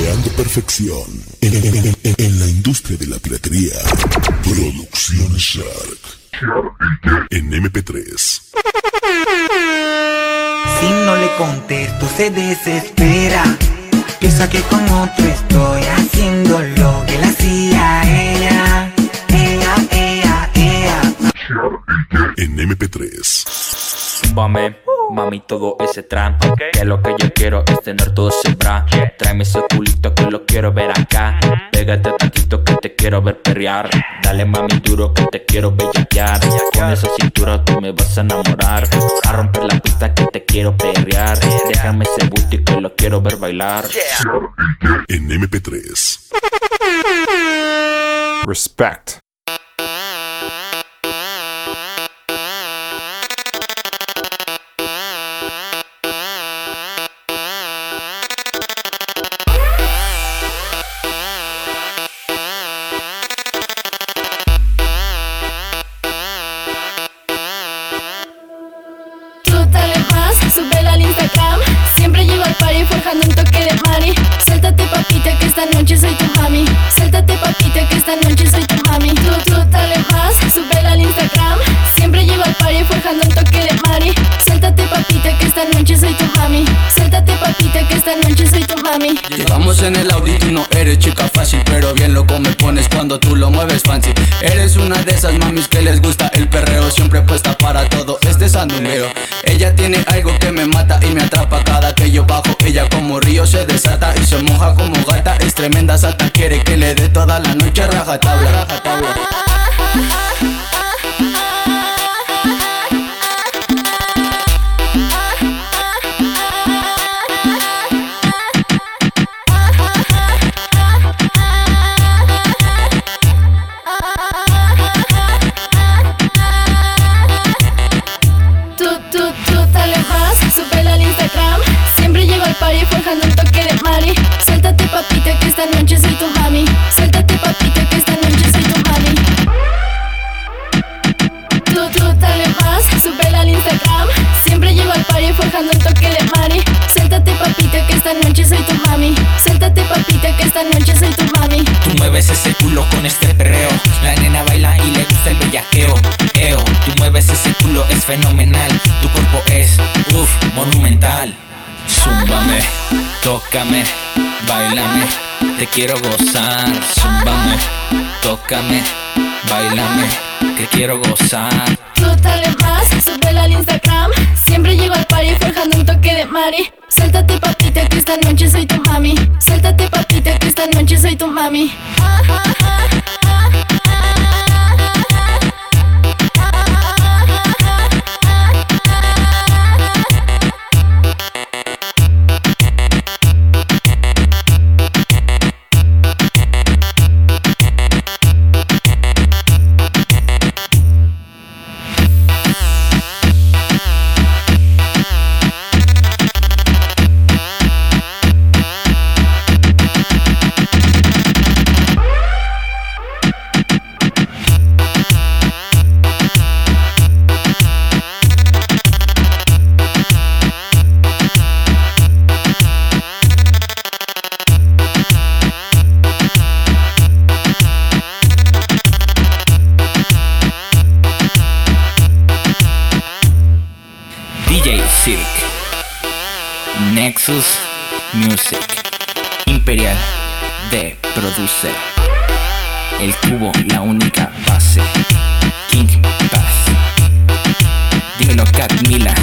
Creando perfección en, en- en- en la industria de la piratería. Producciones Shark. En MP3. Si no le contesto se desespera Piensa que con otro estoy haciendo lo que le hacía ella Ella, ella, ella En MP3. Súbame, mami, todo ese trap Que lo que yo quiero es tener todo ese bra. Tráeme ese culito que lo quiero ver acá. Pégate tantito que te quiero ver perrear. Dale mami duro que te quiero bellaquear. Con esa cintura tú me vas a enamorar. A romper la pista que te quiero perrear. Déjame ese booty que lo quiero ver bailar. En MP3. Respect. Llegamos en el Audi, tú no eres chica fácil Pero bien loco me pones cuando tú lo mueves fancy Eres una de esas mamis que les gusta el perreo Siempre puesta para todo este sandungueo Ella tiene algo que me mata y me atrapa Cada que yo bajo, ella como río se desata Y se moja como gata, es tremenda sata Quiere que le dé toda la noche rajatabla, rajatabla. Forjando un toque de mari. Suéltate papita que esta noche soy tu mami. Suéltate papita que esta noche soy tu mami. Tú mueves ese culo con este perreo. La nena baila y le gusta el bellaqueo. Eo, tú mueves ese culo, es fenomenal. Tu cuerpo es, uff, monumental. Zúmbame, tócame, bailame. Te quiero gozar. Zúmbame, tócame, bailame. Que quiero gozar. Dale más, súbela al Instagram mari Suéltate papita que esta noche soy tu mami. Suéltate papita que esta noche soy tu mami. DJ Cirque Nexus Music. Imperial de Producer. El cubo, la única base. King Bass. Dímelo Cat Mila